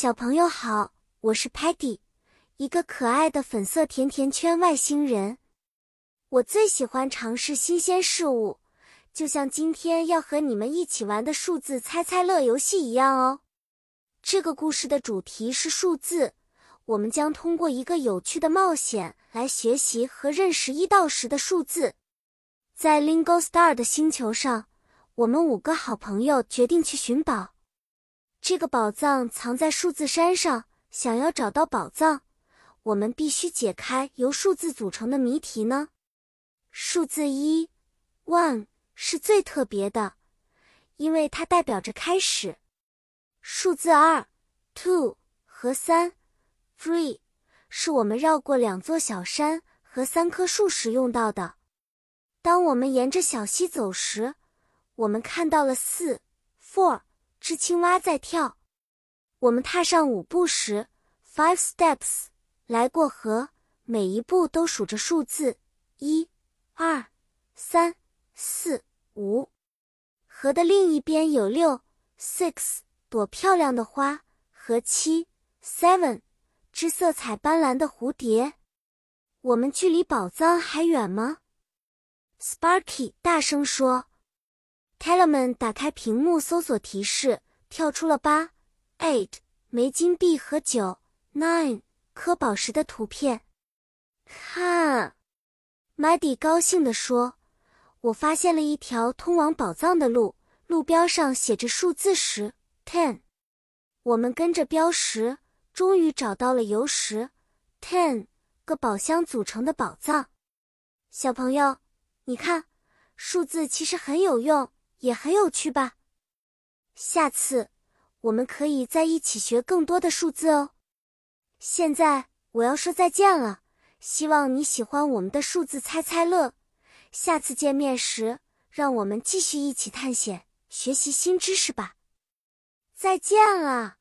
小朋友好，我是 Patty，一个可爱的粉色甜甜圈外星人。我最喜欢尝试新鲜事物，就像今天要和你们一起玩的数字猜猜乐游戏一样哦。这个故事的主题是数字，我们将通过一个有趣的冒险来学习和认识一到十的数字。在 Lingo Star 的星球上，我们五个好朋友决定去寻宝。这个宝藏藏在数字山上。想要找到宝藏，我们必须解开由数字组成的谜题呢。数字一，one 是最特别的，因为它代表着开始。数字二，two 和三，three 是我们绕过两座小山和三棵树时用到的。当我们沿着小溪走时，我们看到了四，four。只青蛙在跳。我们踏上五步时，five steps，来过河，每一步都数着数字，一、二、三、四、五。河的另一边有六，six，朵漂亮的花和七，seven，只色彩斑斓的蝴蝶。我们距离宝藏还远吗？Sparky 大声说。Telemann 打开屏幕搜索提示，跳出了八、eight 枚金币和九、nine 颗宝石的图片。看，Maddie 高兴地说：“我发现了一条通往宝藏的路，路标上写着数字十 ten。我们跟着标识，终于找到了由十 ten 个宝箱组成的宝藏。小朋友，你看，数字其实很有用。”也很有趣吧？下次我们可以在一起学更多的数字哦。现在我要说再见了，希望你喜欢我们的数字猜猜乐。下次见面时，让我们继续一起探险，学习新知识吧。再见了。